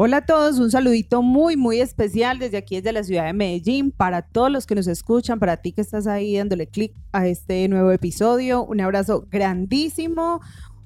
Hola a todos, un saludito muy, muy especial desde aquí, desde la ciudad de Medellín, para todos los que nos escuchan, para ti que estás ahí dándole clic a este nuevo episodio. Un abrazo grandísimo,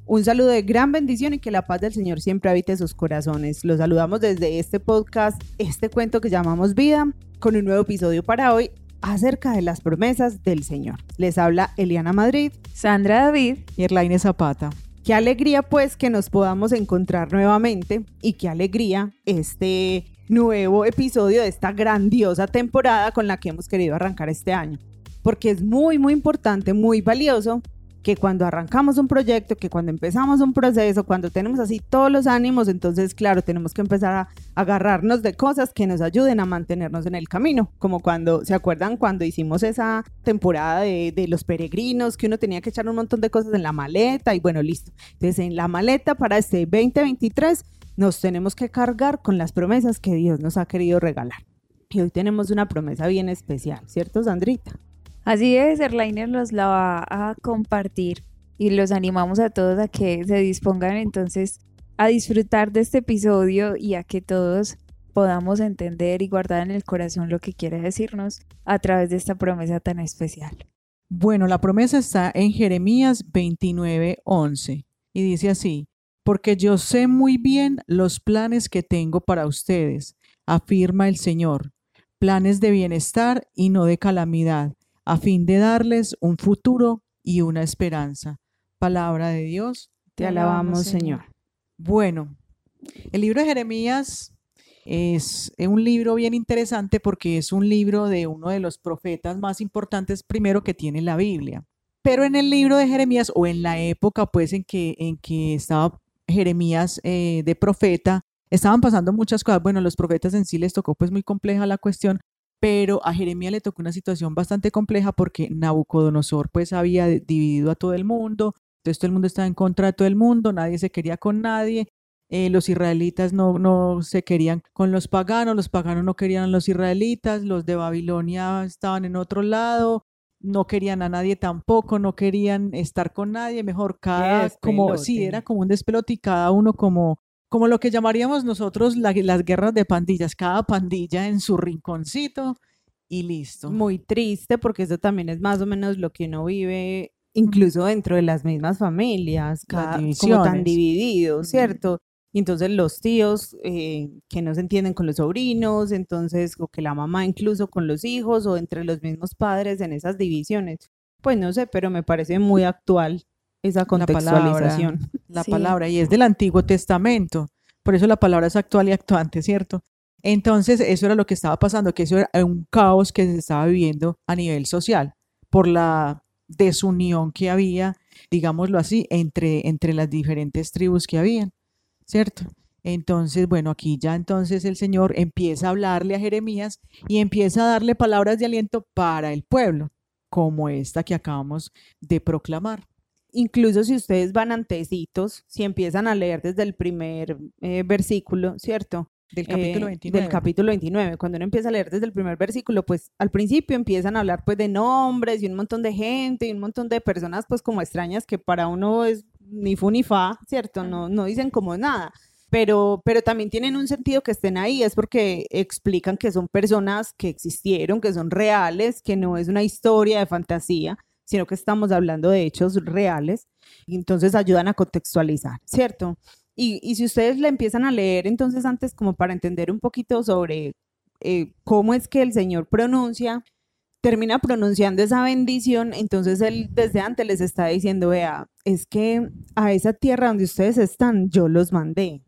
un saludo de gran bendición y que la paz del Señor siempre habite sus corazones. Los saludamos desde este podcast, este cuento que llamamos Vida, con un nuevo episodio para hoy acerca de las promesas del Señor. Les habla Eliana Madrid, Sandra David y Erlaine Zapata. Qué alegría pues que nos podamos encontrar nuevamente y qué alegría este nuevo episodio de esta grandiosa temporada con la que hemos querido arrancar este año. Porque es muy, muy importante, muy valioso que cuando arrancamos un proyecto, que cuando empezamos un proceso, cuando tenemos así todos los ánimos, entonces, claro, tenemos que empezar a agarrarnos de cosas que nos ayuden a mantenernos en el camino, como cuando, ¿se acuerdan cuando hicimos esa temporada de, los peregrinos, que uno tenía que echar un montón de cosas en la maleta y bueno, listo. Entonces, en la maleta para este 2023 nos tenemos que cargar con las promesas que Dios nos ha querido regalar. Y hoy tenemos una promesa bien especial, ¿cierto, Sandrita? Así es, Erlainer los la va a compartir y los animamos a todos a que se dispongan entonces a disfrutar de este episodio y a que todos podamos entender y guardar en el corazón lo que quiere decirnos a través de esta promesa tan especial. Bueno, la promesa está en Jeremías 29:11 y dice así, porque yo sé muy bien los planes que tengo para ustedes, afirma el Señor, planes de bienestar y no de calamidad a fin de darles un futuro y una esperanza. Palabra de Dios. Te alabamos, Señor. Bueno, el libro de Jeremías es un libro bien interesante porque es un libro de uno de los profetas más importantes primero que tiene la Biblia. Pero en el libro de Jeremías o en la época pues en que, en que estaba Jeremías eh, de profeta, estaban pasando muchas cosas. Bueno, los profetas en sí les tocó pues muy compleja la cuestión pero a Jeremías le tocó una situación bastante compleja porque Nabucodonosor pues había dividido a todo el mundo, entonces todo el mundo estaba en contra de todo el mundo, nadie se quería con nadie, eh, los israelitas no, no se querían con los paganos, los paganos no querían a los israelitas, los de Babilonia estaban en otro lado, no querían a nadie tampoco, no querían estar con nadie, mejor cada, como, sí, era como un despelote y cada uno como como lo que llamaríamos nosotros las guerras de pandillas, cada pandilla en su rinconcito y listo. Muy triste porque eso también es más o menos lo que uno vive incluso dentro de las mismas familias, cada, como tan divididos, ¿cierto? Y entonces los tíos eh, que no se entienden con los sobrinos, entonces, o que la mamá incluso con los hijos, o entre los mismos padres en esas divisiones. Pues no sé, pero me parece muy actual esa contextualización. La palabra, y es del Antiguo Testamento. Por eso la palabra es actual y actuante, ¿cierto? Entonces, eso era lo que estaba pasando, que eso era un caos que se estaba viviendo a nivel social por la desunión que había, digámoslo así, entre, entre las diferentes tribus que habían, ¿cierto? Entonces, bueno, aquí ya entonces el Señor empieza a hablarle a Jeremías y empieza a darle palabras de aliento para el pueblo, como esta que acabamos de proclamar incluso si ustedes van antecitos, si empiezan a leer desde el primer eh, versículo, ¿cierto? Del capítulo 29. Eh, del capítulo 29. Cuando uno empieza a leer desde el primer versículo, pues al principio empiezan a hablar pues de nombres y un montón de gente y un montón de personas pues como extrañas que para uno es ni fu ni fa, ¿cierto? No, no dicen como nada. Pero, pero también tienen un sentido que estén ahí, es porque explican que son personas que existieron, que son reales, que no es una historia de fantasía, sino que estamos hablando de hechos reales, y entonces ayudan a contextualizar, ¿cierto? Y, si ustedes le empiezan a leer, entonces antes como para entender un poquito sobre eh, cómo es que el Señor pronuncia, termina pronunciando esa bendición, entonces Él desde antes les está diciendo, vea, es que a esa tierra donde ustedes están, yo los mandé,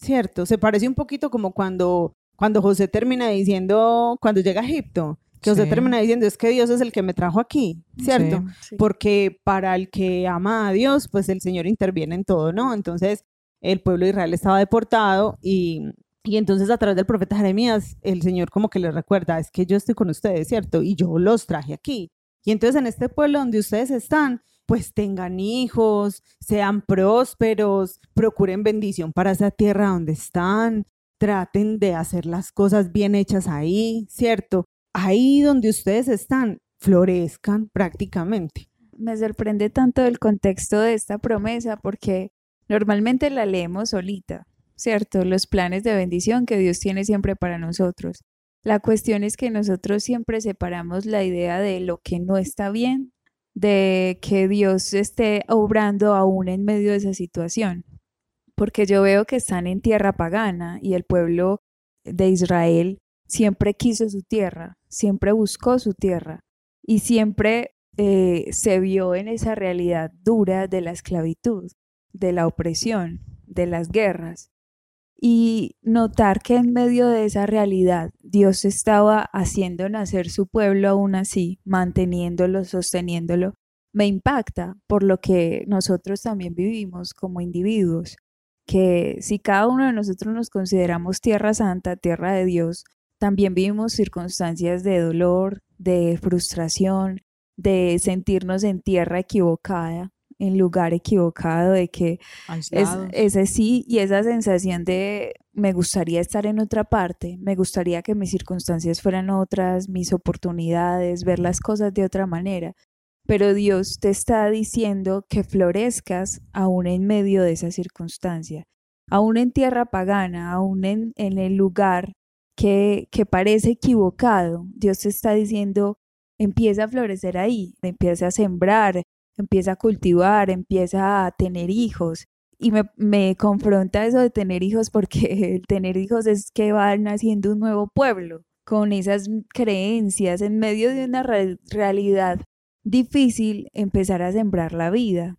¿cierto? Se parece un poquito como cuando, cuando José termina diciendo, cuando llega a Egipto, que usted termina diciendo es que Dios es el que me trajo aquí, ¿cierto? Porque para el que ama a Dios, pues el Señor interviene en todo, ¿no? Entonces el pueblo de Israel estaba deportado y, y entonces a través del profeta Jeremías, el Señor como que le recuerda, es que yo estoy con ustedes, ¿cierto? Y yo los traje aquí. Y entonces en este pueblo donde ustedes están, pues tengan hijos, sean prósperos, procuren bendición para esa tierra donde están, traten de hacer las cosas bien hechas ahí, ¿cierto? Ahí donde ustedes están, florezcan prácticamente. Me sorprende tanto el contexto de esta promesa porque normalmente la leemos solita, ¿cierto? Los planes de bendición que Dios tiene siempre para nosotros. La cuestión es que nosotros siempre separamos la idea de lo que no está bien, de que Dios esté obrando aún en medio de esa situación. Porque yo veo que están en tierra pagana y el pueblo de Israel siempre quiso su tierra, siempre buscó su tierra y siempre eh, se vio en esa realidad dura de la esclavitud, de la opresión, de las guerras. Y notar que en medio de esa realidad Dios estaba haciendo nacer su pueblo aún así, manteniéndolo, sosteniéndolo, me impacta por lo que nosotros también vivimos como individuos, que si cada uno de nosotros nos consideramos tierra santa, tierra de Dios, también vivimos circunstancias de dolor, de frustración, de sentirnos en tierra equivocada, en lugar equivocado, de que es, ese sí y esa sensación de me gustaría estar en otra parte, me gustaría que mis circunstancias fueran otras, mis oportunidades, ver las cosas de otra manera. Pero Dios te está diciendo que florezcas aún en medio de esa circunstancia, aún en tierra pagana, aún en, en el lugar que, parece equivocado. Dios te está diciendo, empieza a florecer ahí, empieza a sembrar, empieza a cultivar, empieza a tener hijos. Y me, me, confronta eso de tener hijos porque el tener hijos es que van naciendo un nuevo pueblo con esas creencias en medio de una realidad difícil empezar a sembrar la vida.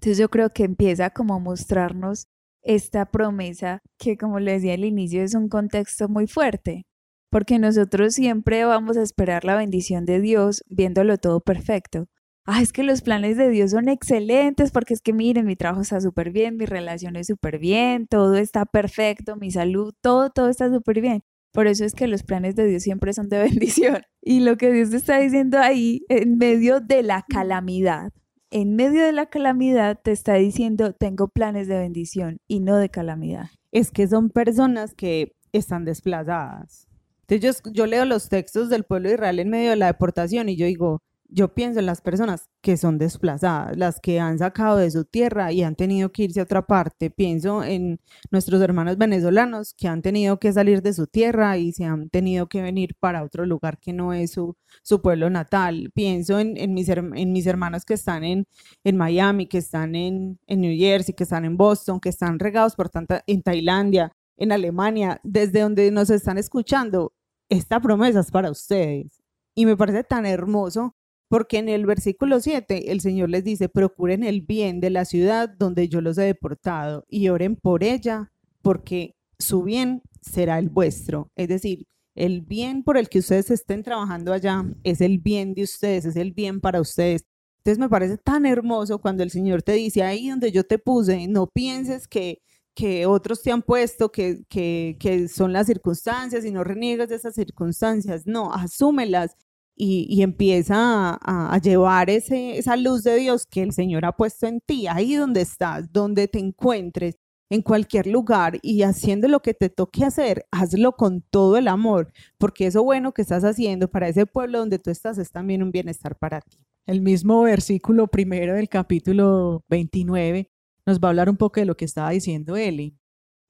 Entonces yo creo que empieza como a mostrarnos esta promesa que como le decía al inicio es un contexto muy fuerte, porque nosotros siempre vamos a esperar la bendición de Dios viéndolo todo perfecto, ah, es que los planes de Dios son excelentes porque es que miren, mi trabajo está súper bien, mi relación es súper bien, todo está perfecto, mi salud, todo, todo está súper bien. Por eso es que los planes de Dios siempre son de bendición. Y lo que Dios te está diciendo ahí, en medio de la calamidad, en medio de la calamidad te está diciendo, tengo planes de bendición y no de calamidad. Es que son personas que están desplazadas. Entonces yo, leo los textos del pueblo de Israel en medio de la deportación y yo digo, yo pienso en las personas que son desplazadas, las que han sacado de su tierra y han tenido que irse a otra parte. Pienso en nuestros hermanos venezolanos que han tenido que salir de su tierra y se han tenido que venir para otro lugar que no es su, su pueblo natal. Pienso en, en, mis, en mis hermanos que están en, en Miami, que están en, en New Jersey, que están en Boston, que están regados por tanta, en Tailandia, en Alemania, desde donde nos están escuchando. Esta promesa es para ustedes. Y me parece tan hermoso porque en el versículo 7 el Señor les dice, procuren el bien de la ciudad donde yo los he deportado y oren por ella, porque su bien será el vuestro. Es decir, el bien por el que ustedes estén trabajando allá es el bien de ustedes, es el bien para ustedes. Entonces me parece tan hermoso cuando el Señor te dice, ahí donde yo te puse, no pienses que, que otros te han puesto, que, que, que son las circunstancias y no reniegas de esas circunstancias. No, asúmelas y, empieza a, llevar esa luz de Dios que el Señor ha puesto en ti, ahí donde estás, donde te encuentres, en cualquier lugar y haciendo lo que te toque hacer, hazlo con todo el amor, porque eso bueno que estás haciendo para ese pueblo donde tú estás es también un bienestar para ti. El mismo versículo primero del capítulo 29 nos va a hablar un poco de lo que estaba diciendo Eli.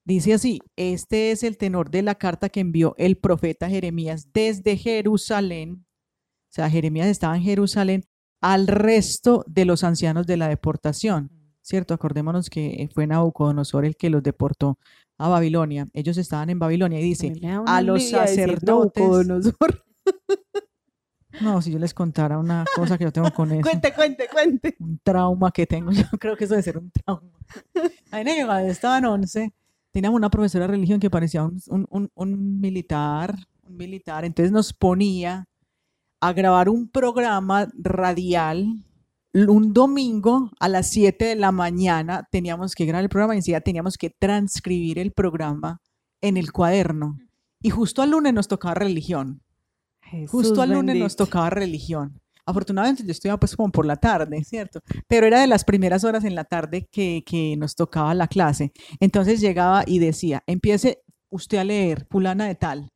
Dice así, este es el tenor de la carta que envió el profeta Jeremías desde Jerusalén sea, Jeremías estaba en Jerusalén al resto de los ancianos de la deportación, ¿cierto? Acordémonos que fue Nabucodonosor el que los deportó a Babilonia. Ellos estaban en Babilonia y dice, a los sacerdotes... No, si yo les contara una cosa que yo tengo con eso. cuente, cuente, cuente. Un trauma que tengo, yo creo que eso debe ser un trauma. Ahí en estaban 11, teníamos una profesora de religión que parecía un, un, un militar, un militar, entonces nos ponía a grabar un programa radial un domingo a las 7 de la mañana teníamos que grabar el programa y encima teníamos que transcribir el programa en el cuaderno. Y justo al lunes nos tocaba religión. justo al lunes nos tocaba religión. Afortunadamente yo estudiaba pues como por la tarde, ¿cierto? Pero era de las primeras horas en la tarde que, que nos tocaba la clase. Entonces llegaba y decía, empiece usted a leer, fulana de tal,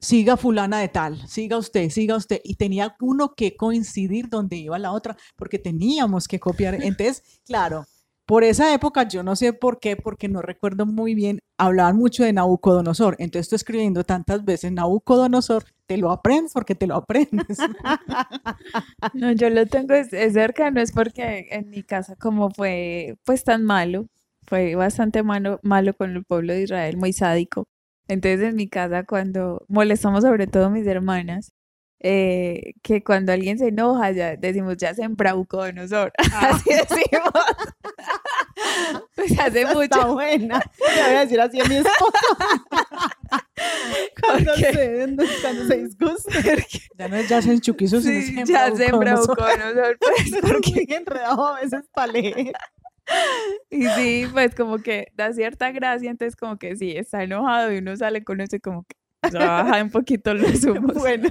siga fulana de tal, siga usted, siga usted. Y tenía uno que coincidir donde iba la otra, porque teníamos que copiar. Entonces, claro, por esa época, yo no sé por qué, porque no recuerdo muy bien, hablaban mucho de Nabucodonosor. Entonces, estoy escribiendo tantas veces Nabucodonosor, te lo aprendes porque te lo aprendes. no, yo lo tengo es, cerca, no es porque en mi casa como fue pues tan malo, fue bastante malo, malo con el pueblo de Israel, muy sádico. Entonces en mi casa cuando molestamos sobre todo mis hermanas, eh, que cuando alguien se enoja, ya decimos, ya se embraucó de nosotros. Ah. Así decimos. pues hace mucho. Está buena. Te voy a decir así a mi esposo. cuando, se, cuando se disgusta. Ya no es ya se enchuquizo, sí, sino se ya se embraucó de nosotros. Pues, porque enredado a veces para leer. Y sí, pues como que da cierta gracia, entonces como que sí, está enojado y uno sale con eso y como que baja un poquito los humos. Bueno,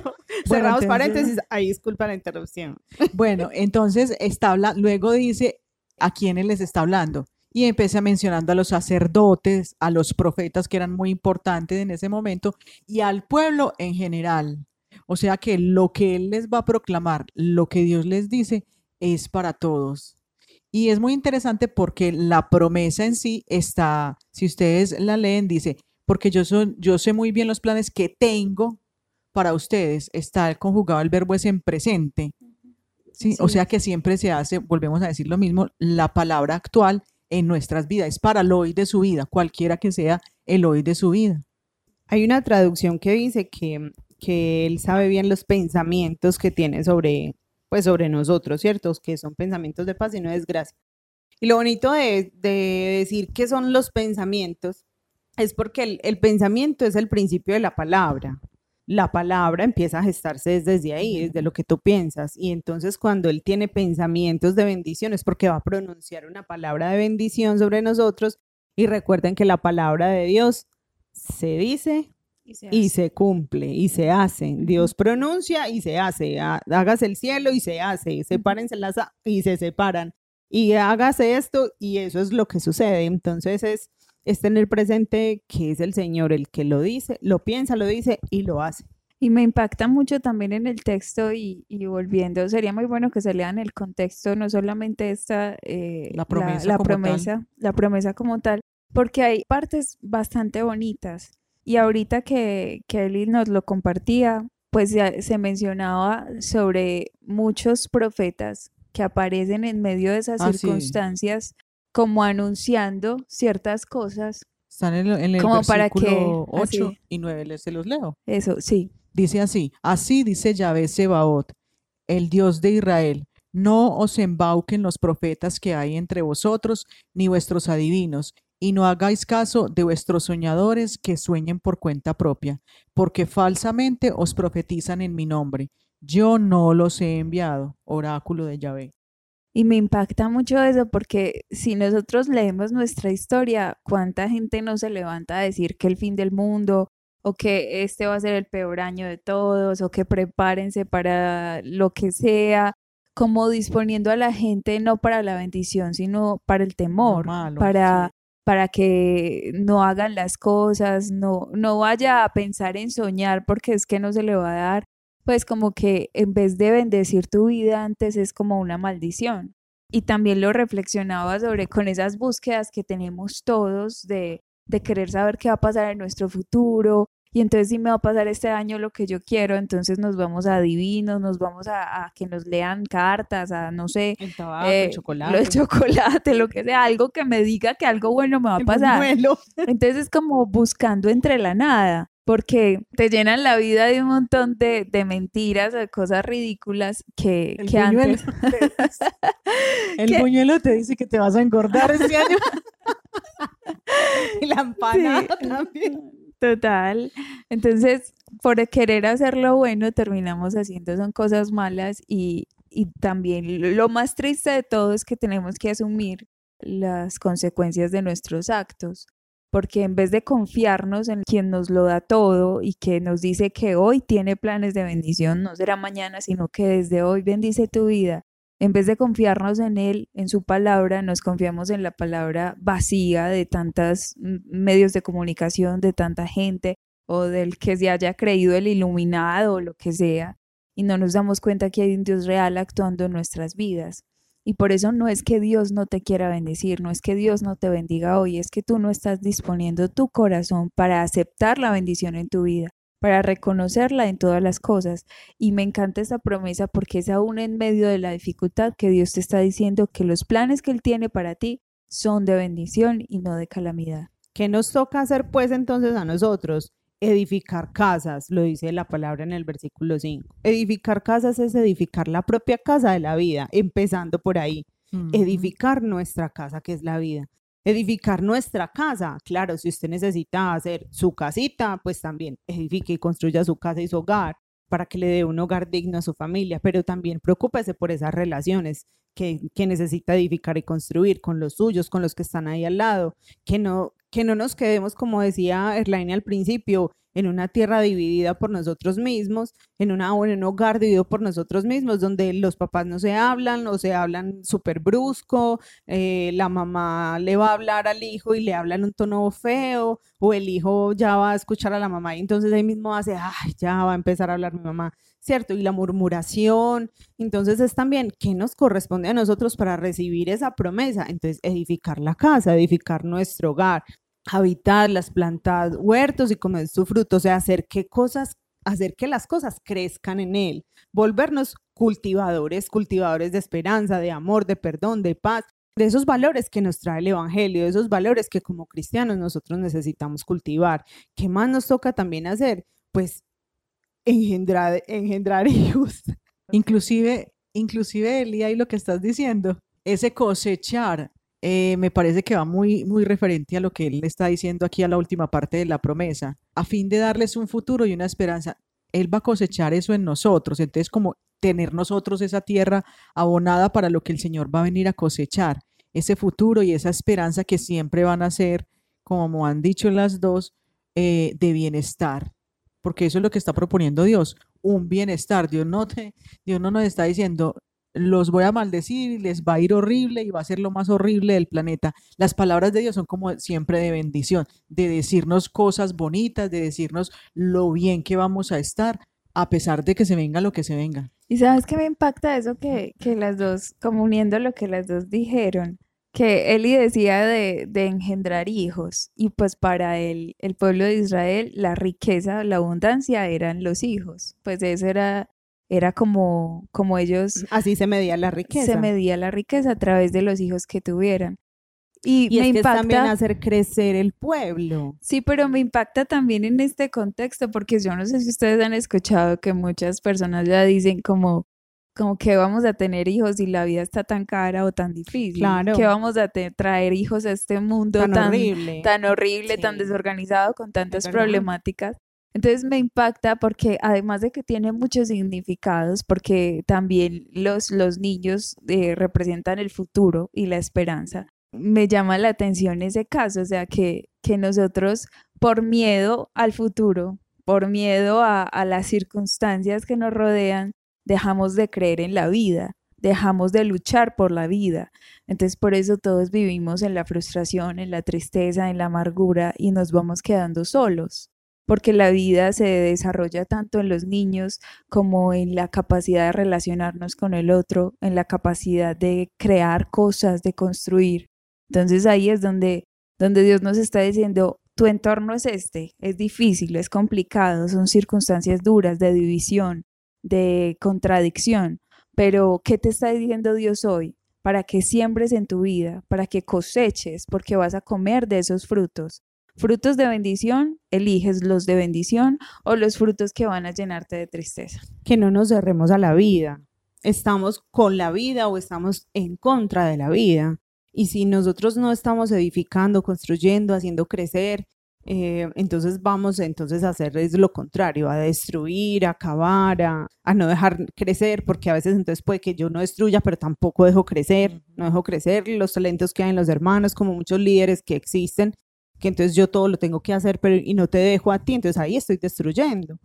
cerramos paréntesis, ahí disculpa la interrupción. Bueno, entonces está habla, luego dice a quiénes les está hablando. Y empieza mencionando a los sacerdotes, a los profetas que eran muy importantes en ese momento y al pueblo en general. O sea que lo que él les va a proclamar, lo que Dios les dice, es para todos. Y es muy interesante porque la promesa en sí está, si ustedes la leen, dice, porque yo, yo sé muy bien los planes que tengo para ustedes. Está conjugado el verbo es en presente. ¿sí? O sea que siempre se hace, volvemos a decir lo mismo, la palabra actual en nuestras vidas. Es para el hoy de su vida, cualquiera que sea el hoy de su vida. Hay una traducción que dice que, que él sabe bien los pensamientos que tiene sobre, pues sobre nosotros, ¿cierto? Que son pensamientos de paz y no de desgracia. Y lo bonito de, de decir que son los pensamientos es porque el, pensamiento es el principio de la palabra. La palabra empieza a gestarse desde ahí, desde lo que tú piensas. Y entonces cuando Él tiene pensamientos de bendición es porque va a pronunciar una palabra de bendición sobre nosotros. Y recuerden que la palabra de Dios se dice y se, cumple y se hace. Dios pronuncia y se hace. Hágase el cielo y se hace. Sepárense las y se separan. Y hágase esto y eso es lo que sucede. Entonces es es tener presente que es el Señor el que lo dice, lo piensa, lo dice y lo hace. Y me impacta mucho también en el texto y, volviendo, sería muy bueno que se lean el contexto, no solamente esta, eh, la promesa, la, promesa, la promesa como tal, porque hay partes bastante bonitas. Y ahorita que Kelly nos lo compartía, pues se mencionaba sobre muchos profetas que aparecen en medio de esas ah, circunstancias como anunciando ciertas cosas. Están en, el como para que 8 y 9, se los leo. Eso, sí. Dice así, así dice Yahvé Sebaot, el Dios de Israel, no os embauquen los profetas que hay entre vosotros, ni vuestros adivinos, y no hagáis caso de vuestros soñadores que sueñen por cuenta propia, porque falsamente os profetizan en mi nombre. Yo no los he enviado, oráculo de Yahvé. Y me impacta mucho eso porque si nosotros leemos nuestra historia, ¿cuánta gente no se levanta a decir que el fin del mundo o que este va a ser el peor año de todos o que prepárense para lo que sea? como disponiendo a la gente no para la bendición, sino para el temor, para, para que no hagan las cosas, no, no vaya a pensar en soñar porque es que no se le va a dar pues como que en vez de bendecir tu vida antes es como una maldición. Y también lo reflexionaba sobre con esas búsquedas que tenemos todos de, de querer saber qué va a pasar en nuestro futuro, y entonces si me va a pasar este año lo que yo quiero, entonces nos vamos a divinos, nos vamos a, que nos lean cartas, a no sé, el tabaco, el eh, chocolate. Lo de chocolate, lo que sea, algo que me diga que algo bueno me va a pasar. Entonces es como buscando entre la nada porque te llenan la vida de un montón de, mentiras, de cosas ridículas que, el antes... el buñuelo te dice que te vas a engordar este año. y la empanada también. Total. Entonces, por querer hacer lo bueno, terminamos haciendo son cosas malas y, y también lo más triste de todo es que tenemos que asumir las consecuencias de nuestros actos porque en vez de confiarnos en quien nos lo da todo y que nos dice que hoy tiene planes de bendición, no será mañana, sino que desde hoy bendice tu vida, en vez de confiarnos en Él, en su palabra, nos confiamos en la palabra vacía de tantos medios de comunicación, de tanta gente o del que se haya creído el iluminado o lo que sea, y no nos damos cuenta que hay un Dios real actuando en nuestras vidas. Y por eso no es que Dios no te quiera bendecir, no es que Dios no te bendiga hoy, es que tú no estás disponiendo tu corazón para aceptar la bendición en tu vida, para reconocerla en todas las cosas. Y me encanta esa promesa porque es aún en medio de la dificultad que Dios te está diciendo que los planes que Él tiene para ti son de bendición y no de calamidad. ¿Qué nos toca hacer pues entonces a nosotros? Edificar casas, lo dice la palabra en el versículo 5. Edificar casas es edificar la propia casa de la vida, empezando por ahí. Edificar nuestra casa, que es la vida. Edificar nuestra casa, claro, si usted necesita hacer su casita, pues también edifique y construya su casa y su hogar para que le dé un hogar digno a su familia, pero también preocúpese por esas relaciones que, que, necesita edificar y construir con los suyos, con los que están ahí al lado, que no, que no nos quedemos, como decía Erlaine al principio, en una tierra dividida por nosotros mismos, en, una, en un hogar dividido por nosotros mismos, donde los papás no se hablan o se hablan súper brusco, eh, la mamá le va a hablar al hijo y le habla en un tono feo, o el hijo ya va a escuchar a la mamá y entonces ahí mismo hace, ay, ya va a empezar a hablar mi mamá, ¿cierto? Y la murmuración, entonces es también, ¿qué nos corresponde a nosotros para recibir esa promesa? Entonces, edificar la casa, edificar nuestro hogar, habitar las plantas, huertos y comer su fruto, o sea, hacer que cosas, hacer que las cosas crezcan en él, volvernos cultivadores, cultivadores de esperanza, de amor, de perdón, de paz, de esos valores que nos trae el Evangelio, de esos valores que como cristianos nosotros necesitamos cultivar. ¿Qué más nos toca también hacer? Pues engendrar, engendrar hijos. Inclusive, inclusive, Elia, y lo que estás diciendo, ese cosechar eh, me parece que va muy, muy referente a lo que él está diciendo aquí a la última parte de la promesa, a fin de darles un futuro y una esperanza. Él va a cosechar eso en nosotros, entonces como tener nosotros esa tierra abonada para lo que el Señor va a venir a cosechar, ese futuro y esa esperanza que siempre van a ser, como han dicho las dos, eh, de bienestar, porque eso es lo que está proponiendo Dios, un bienestar. Dios no, te, Dios no nos está diciendo, los voy a maldecir y les va a ir horrible y va a ser lo más horrible del planeta. Las palabras de Dios son como siempre de bendición, de decirnos cosas bonitas, de decirnos lo bien que vamos a estar, a pesar de que se venga lo que se venga. Y sabes que me impacta eso que, que las dos, como uniendo lo que las dos dijeron, que Eli decía de, de, engendrar hijos y pues para el, el pueblo de Israel la riqueza, la abundancia eran los hijos, pues eso era era como, como ellos... Así se medía la riqueza. Se medía la riqueza a través de los hijos que tuvieran. Y, me impacta también hacer crecer el pueblo. Sí, pero me impacta también en este contexto, porque yo no sé si ustedes han escuchado que muchas personas ya dicen como, como que vamos a tener hijos y la vida está tan cara o tan difícil. Claro. Que vamos a traer hijos a este mundo tan, horrible, tan, horrible, tan desorganizado, con tantas problemáticas. Entonces me impacta porque además de que tiene muchos significados, porque también los, los niños eh, representan el futuro y la esperanza, me llama la atención ese caso, o sea, que, que nosotros por miedo al futuro, por miedo a, a las circunstancias que nos rodean, dejamos de creer en la vida, dejamos de luchar por la vida. Entonces por eso todos vivimos en la frustración, en la tristeza, en la amargura y nos vamos quedando solos porque la vida se desarrolla tanto en los niños como en la capacidad de relacionarnos con el otro, en la capacidad de crear cosas, de construir. Entonces ahí es donde, donde Dios nos está diciendo, tu entorno es este, es difícil, es complicado, son circunstancias duras de división, de contradicción, pero ¿qué te está diciendo Dios hoy? Para que siembres en tu vida, para que coseches, porque vas a comer de esos frutos frutos de bendición, eliges los de bendición o los frutos que van a llenarte de tristeza. Que no nos cerremos a la vida. Estamos con la vida o estamos en contra de la vida. Y si nosotros no estamos edificando, construyendo, haciendo crecer, eh, entonces vamos entonces a hacer es lo contrario, a destruir, a acabar, a, a, no dejar crecer, porque a veces entonces puede que yo no destruya, pero tampoco dejo crecer, no dejo crecer los talentos que hay en los hermanos, como muchos líderes que existen, que entonces yo todo lo tengo que hacer, pero y no te dejo a ti, entonces ahí estoy destruyendo.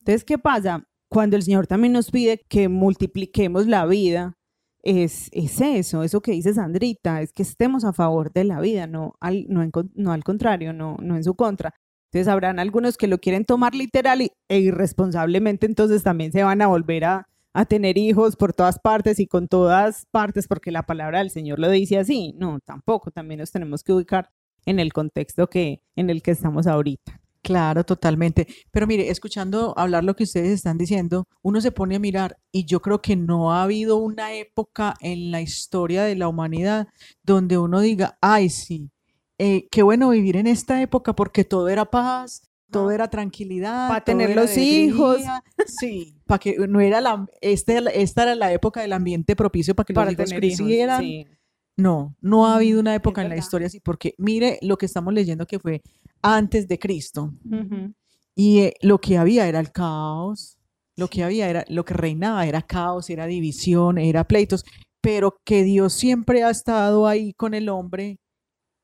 Entonces, ¿qué pasa? Cuando el Señor también nos pide que multipliquemos la vida, es, es eso, eso que dice Sandrita, es que estemos a favor de la vida, no al, no, no al contrario, no, no en su contra. Entonces habrán algunos que lo quieren tomar literal e irresponsablemente, entonces también se van a volver a, a tener hijos por todas partes y con todas partes porque la palabra del Señor lo dice así. No, tampoco. También nos tenemos que ubicar en el contexto que, en el que estamos ahorita. Claro, totalmente. Pero mire, escuchando hablar lo que ustedes están diciendo, uno se pone a mirar y yo creo que no ha habido una época en la historia de la humanidad donde uno diga, ay, sí, eh, qué bueno vivir en esta época porque todo era paz, todo era tranquilidad. Para tener los hijos. Sí, para que no era la, este, esta era la época del ambiente propicio para que los hijos crecieran. No, no ha habido una época en la historia así, porque mire lo que estamos leyendo que fue antes de Cristo. Y eh, lo que había era el caos, lo que había era, lo que reinaba era caos, era división, era pleitos, pero que Dios siempre ha estado ahí con el hombre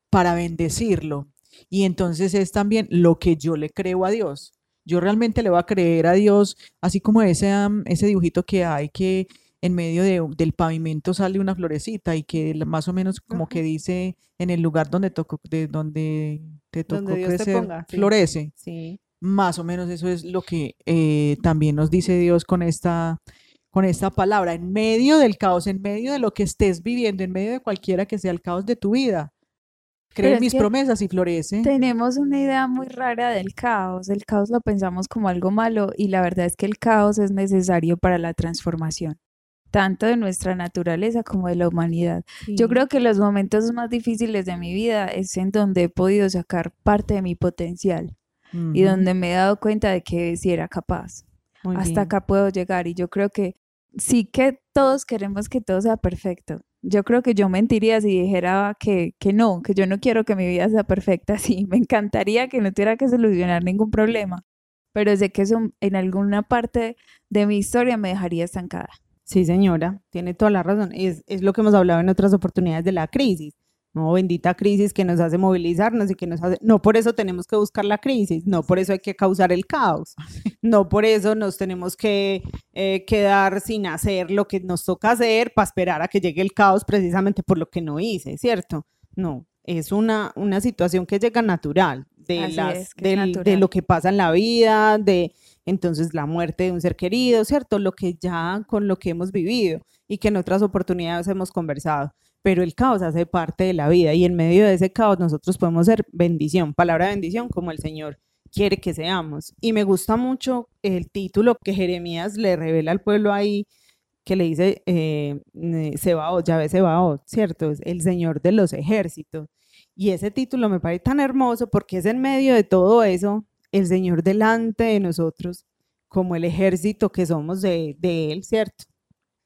para bendecirlo. Y entonces es también lo que yo le creo a Dios. Yo realmente le voy a creer a Dios, así como ese, ese dibujito que hay que en medio de, del pavimento sale una florecita y que más o menos como que dice en el lugar donde tocó, de donde te tocó crecer, florece. Sí. Más o menos eso es lo que eh, también nos dice Dios con esta, con esta palabra, en medio del caos, en medio de lo que estés viviendo, en medio de cualquiera que sea el caos de tu vida. Cree mis promesas y florece. Tenemos una idea muy rara del caos. El caos lo pensamos como algo malo y la verdad es que el caos es necesario para la transformación tanto de nuestra naturaleza como de la humanidad. Yo creo que los momentos más difíciles de mi vida es en donde he podido sacar parte de mi potencial y donde me he dado cuenta de que sí era capaz. Hasta acá puedo llegar y yo creo que sí que todos queremos que todo sea perfecto. Yo creo que yo mentiría si dijera que, que no, que yo no quiero que mi vida sea perfecta. Sí, me encantaría que no tuviera que solucionar ningún problema, pero sé que eso en alguna parte de mi historia me dejaría estancada. Sí, señora, tiene toda la razón. Es, es lo que hemos hablado en otras oportunidades de la crisis. No, bendita crisis que nos hace movilizarnos y que nos hace... No por eso tenemos que buscar la crisis, no por eso hay que causar el caos, no por eso nos tenemos que eh, quedar sin hacer lo que nos toca hacer para esperar a que llegue el caos precisamente por lo que no hice, ¿cierto? No, es una, una situación que llega natural, de, las, de lo que pasa en la vida, de entonces la muerte de un ser querido, ¿cierto? Lo que ya con lo que hemos vivido y que en otras oportunidades hemos conversado. Pero el caos hace parte de la vida y en medio de ese caos nosotros podemos ser bendición, palabra bendición como el Señor quiere que seamos. Y me gusta mucho el título que Jeremías le revela al pueblo ahí, que le dice eh, Sebaot, Yahvé Sebaot, ¿cierto? Es el Señor de los ejércitos. Y ese título me parece tan hermoso porque es en medio de todo eso el Señor delante de nosotros como el ejército que somos de, Él, ¿cierto?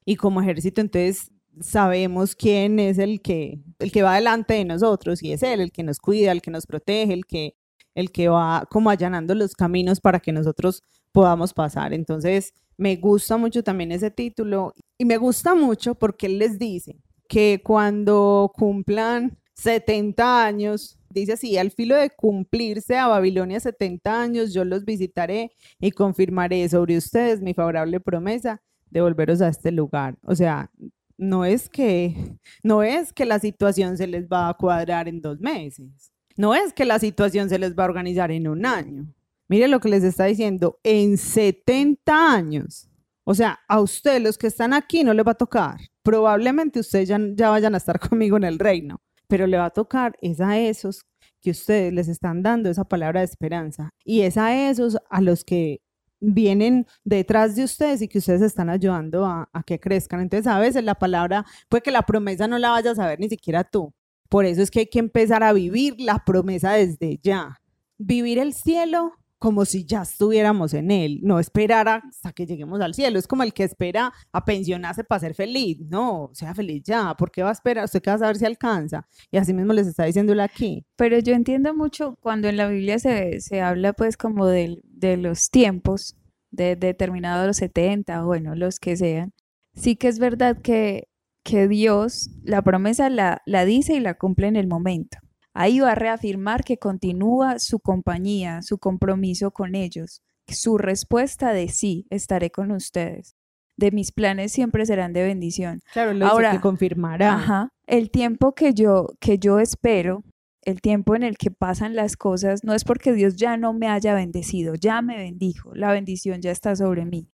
Y como ejército entonces sabemos quién es el que, el que va delante de nosotros y es Él, el que nos cuida, el que nos protege, el que, el que va como allanando los caminos para que nosotros podamos pasar. Entonces, me gusta mucho también ese título y me gusta mucho porque Él les dice que cuando cumplan 70 años, dice así, al filo de cumplirse a Babilonia 70 años, yo los visitaré y confirmaré sobre ustedes mi favorable promesa de volveros a este lugar. O sea, no es que no es que la situación se les va a cuadrar en dos meses. No es que la situación se les va a organizar en un año. Mire lo que les está diciendo, en 70 años. O sea, a ustedes los que están aquí no les va a tocar. Probablemente ustedes ya, ya vayan a estar conmigo en el reino pero le va a tocar es a esos que ustedes les están dando esa palabra de esperanza y es a esos a los que vienen detrás de ustedes y que ustedes están ayudando a, que crezcan. Entonces, a veces la palabra, puede que la promesa no la vayas a ver ni siquiera tú. Por eso es que hay que empezar a vivir la promesa desde ya. Vivir el cielo como si ya estuviéramos en él, no esperar hasta que lleguemos al cielo. Es como el que espera a pensionarse para ser feliz. No, sea feliz ya. ¿Por qué va a esperar? Usted qué va a saber si alcanza. Y así mismo les está diciéndole aquí. Pero yo entiendo mucho cuando en la Biblia se, se habla pues como de, de los tiempos, de, determinados los 70, bueno, los que sean. Sí que es verdad que, que Dios la promesa la, la dice y la cumple en el momento. Ahí va a reafirmar que continúa su compañía, su compromiso con ellos, su respuesta de sí, estaré con ustedes. De mis planes siempre serán de bendición. Claro, lo Ahora, que confirmará. Ajá, el tiempo que yo, que yo espero, el tiempo en el que pasan las cosas, no es porque Dios ya no me haya bendecido, ya me bendijo, la bendición ya está sobre mí.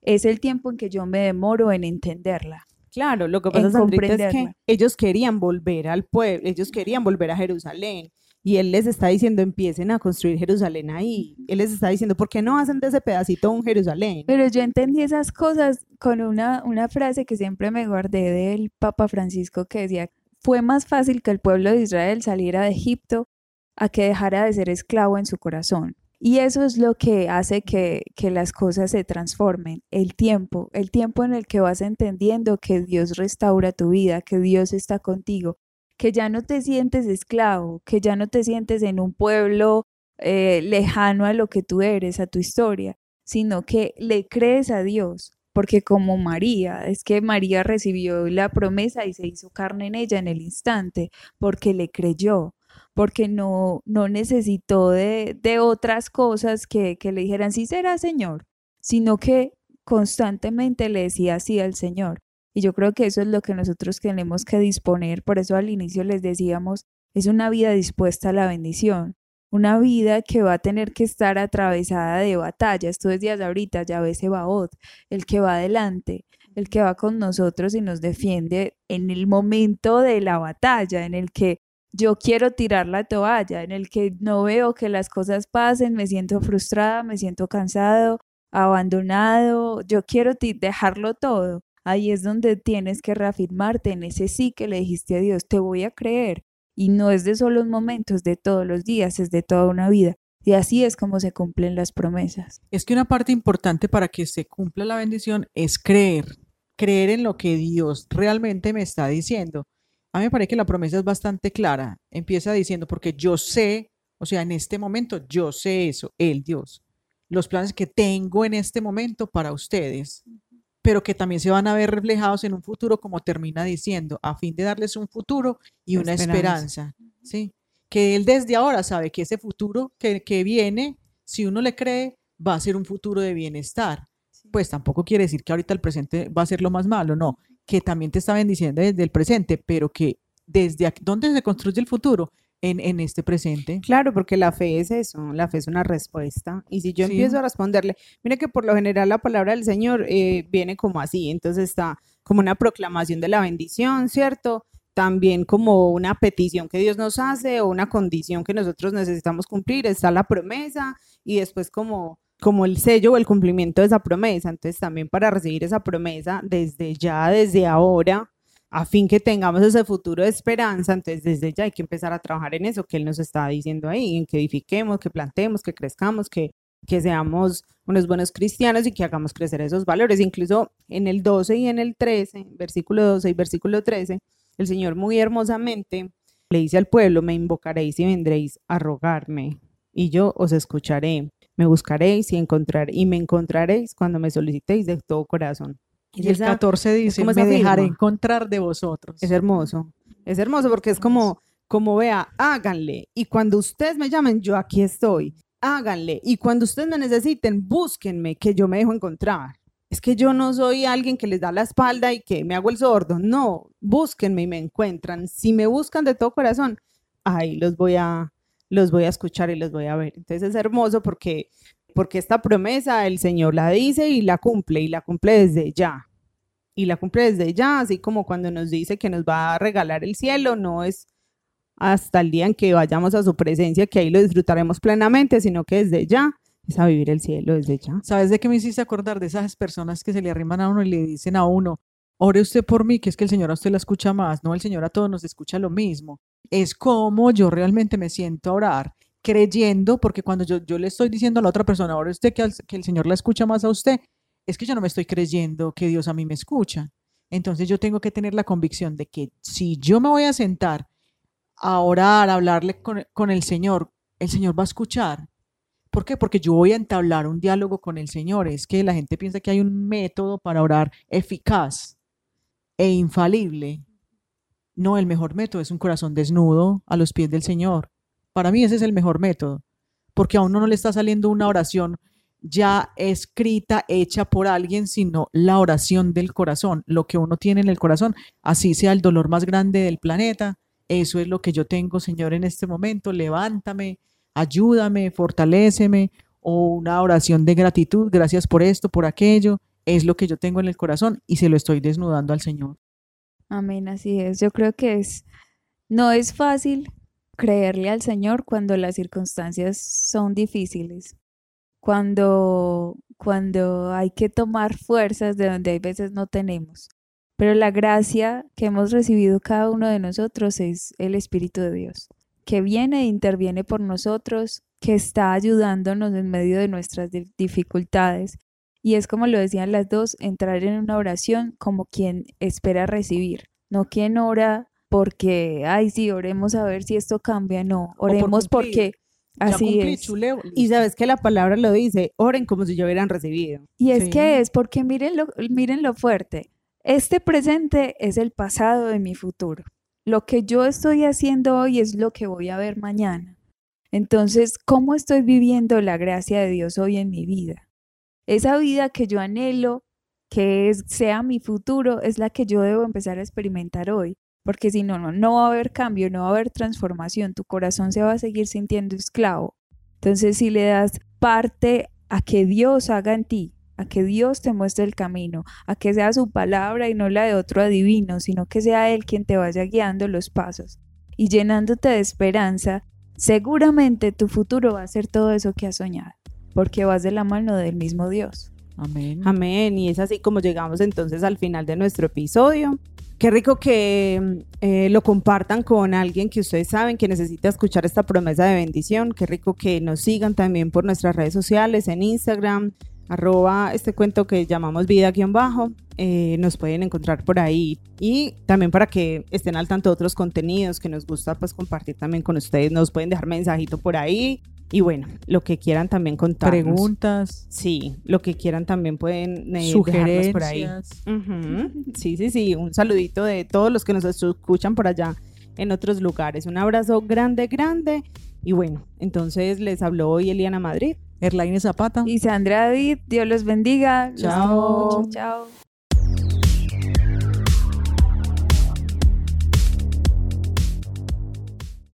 es el tiempo en que yo me demoro en entenderla. Claro, lo que pasa, Sandrita, es que ellos querían volver al pueblo, ellos querían volver a Jerusalén. Y él les está diciendo, empiecen a construir Jerusalén ahí. Él les está diciendo, ¿por qué no hacen de ese pedacito un Jerusalén? Pero yo entendí esas cosas con una, una frase que siempre me guardé del Papa Francisco que decía, fue más fácil que el pueblo de Israel saliera de Egipto a que dejara de ser esclavo en su corazón. Y eso es lo que hace que, que las cosas se transformen, el tiempo, el tiempo en el que vas entendiendo que Dios restaura tu vida, que Dios está contigo, que ya no te sientes esclavo, que ya no te sientes en un pueblo eh, lejano a lo que tú eres, a tu historia, sino que le crees a Dios, porque como María, es que María recibió la promesa y se hizo carne en ella en el instante, porque le creyó, porque no, no necesitó de, de otras cosas que, que le dijeran, sí será Señor, sino que constantemente le decía sí al Señor. Y yo creo que eso es lo que nosotros tenemos que disponer, por eso al inicio les decíamos, es una vida dispuesta a la bendición, una vida que va a tener que estar atravesada de batallas. Tú decías ahorita, ya ves Baot, el que va adelante, el que va con nosotros y nos defiende en el momento de la batalla, en el que yo quiero tirar la toalla, en el que no veo que las cosas pasen, me siento frustrada, me siento cansado, abandonado, yo quiero dejarlo todo. Ahí es donde tienes que reafirmarte en ese sí que le dijiste a Dios, te voy a creer. Y no es de solo un momento, es de todos los días, es de toda una vida. Y así es como se cumplen las promesas. Es que una parte importante para que se cumpla la bendición es creer, creer en lo que Dios realmente me está diciendo. A mí me parece que la promesa es bastante clara. Empieza diciendo, porque yo sé, o sea, en este momento yo sé eso, el Dios, los planes que tengo en este momento para ustedes, pero que también se van a ver reflejados en un futuro, como termina diciendo, a fin de darles un futuro y una Esperanza. esperanza. ¿sí? Que Él desde ahora sabe que ese futuro que, que viene, si uno le cree, va a ser un futuro de bienestar. Pues tampoco quiere decir que ahorita el presente va a ser lo más malo, no, que también te está bendiciendo desde el presente, pero que desde aquí, ¿dónde se construye el futuro? En, en este presente. Claro, porque la fe es eso, la fe es una respuesta. Y si yo Sí. empiezo a responderle, mire que por lo general la palabra del Señor eh, viene como así, entonces está como una proclamación de la bendición, ¿cierto? También como una petición que Dios nos hace o una condición que nosotros necesitamos cumplir, está la promesa y después como como el sello o el cumplimiento de esa promesa. Entonces también para recibir esa promesa desde ya, desde ahora, a fin que tengamos ese futuro de esperanza, entonces desde ya hay que empezar a trabajar en eso que Él nos está diciendo ahí, en que edifiquemos, que plantemos, que crezcamos, que, que seamos unos buenos cristianos y que hagamos crecer esos valores. Incluso en el 12 y en el 13, versículo 12 y versículo 13, el Señor muy hermosamente le dice al pueblo, me invocaréis y vendréis a rogarme, y yo os escucharé. Me buscaréis y encontrar y me encontraréis cuando me solicitéis de todo corazón. Y el esa- 14 dice, me dejaré encontrar de vosotros. Es hermoso. Es hermoso porque es como, como vea, háganle. Y cuando ustedes me llamen, yo aquí estoy. Háganle. Y cuando ustedes me necesiten, búsquenme, que yo me dejo encontrar. Es que yo no soy alguien que les da la espalda y que me hago el sordo. No, búsquenme y me encuentran. Si me buscan de todo corazón, ahí los voy a, los voy a escuchar y los voy a ver. Entonces es hermoso porque, porque esta promesa el Señor la dice y la cumple y la cumple desde ya y la cumple desde ya, así como cuando nos dice que nos va a regalar el cielo, no es hasta el día en que vayamos a su presencia que ahí lo disfrutaremos plenamente, sino que desde ya es a vivir el cielo desde ya. ¿Sabes de qué me hiciste acordar? De esas personas que se le arriman a uno y le dicen a uno, ore usted por mí, que es que el Señor a usted la escucha más, no, el Señor a todos nos escucha lo mismo. Es como yo realmente me siento a orar, creyendo, porque cuando yo, yo le estoy diciendo a la otra persona, ore usted que, que el Señor la escucha más a usted, es que yo no me estoy creyendo que Dios a mí me escucha. Entonces yo tengo que tener la convicción de que si yo me voy a sentar a orar, a hablarle con, con el Señor, el Señor va a escuchar. ¿Por qué? Porque yo voy a entablar un diálogo con el Señor. Es que la gente piensa que hay un método para orar eficaz e infalible. No, el mejor método es un corazón desnudo a los pies del Señor. Para mí ese es el mejor método, porque a uno no le está saliendo una oración ya escrita, hecha por alguien, sino la oración del corazón, lo que uno tiene en el corazón, así sea el dolor más grande del planeta. Eso es lo que yo tengo, Señor, en este momento. Levántame, ayúdame, fortaléceme, o una oración de gratitud, gracias por esto, por aquello. Es lo que yo tengo en el corazón y se lo estoy desnudando al Señor. Amén, así es. Yo creo que es, no es fácil creerle al Señor cuando las circunstancias son difíciles, cuando, cuando hay que tomar fuerzas de donde hay veces no tenemos. Pero la gracia que hemos recibido cada uno de nosotros es el Espíritu de Dios, que viene e interviene por nosotros, que está ayudándonos en medio de nuestras dificultades. Y es como lo decían las dos, entrar en una oración como quien espera recibir, no quien ora porque, ay, sí, oremos a ver si esto cambia, no, oremos porque así es. Y sabes que la palabra lo dice, oren como si yo hubieran recibido. Y es que es porque miren lo, miren lo fuerte, este presente es el pasado de mi futuro. Lo que yo estoy haciendo hoy es lo que voy a ver mañana. Entonces, ¿cómo estoy viviendo la gracia de Dios hoy en mi vida? Esa vida que yo anhelo, que sea mi futuro, es la que yo debo empezar a experimentar hoy. Porque si no, no, no va a haber cambio, no va a haber transformación, tu corazón se va a seguir sintiendo esclavo. Entonces, si le das parte a que Dios haga en ti, a que Dios te muestre el camino, a que sea su palabra y no la de otro adivino, sino que sea Él quien te vaya guiando los pasos y llenándote de esperanza, seguramente tu futuro va a ser todo eso que has soñado, porque vas de la mano del mismo Dios. Amén. Amén. Y es así como llegamos entonces al final de nuestro episodio. Qué rico que eh, lo compartan con alguien que ustedes saben que necesita escuchar esta promesa de bendición. Qué rico que nos sigan también por nuestras redes sociales, en Instagram, arroba este cuento que llamamos vida-bajo. Eh, nos pueden encontrar por ahí y también para que estén al tanto de otros contenidos que nos gusta pues compartir también con ustedes. Nos pueden dejar mensajito por ahí y bueno, lo que quieran también contar. Preguntas. Sí, lo que quieran también pueden eh, Sugerencias. por ahí. Sí, sí, sí. Un saludito de todos los que nos escuchan por allá en otros lugares. Un abrazo grande, grande. Y bueno, entonces les habló hoy Eliana Madrid. Erlaine Zapata. Y Sandra David, Dios los bendiga. Chao. chao.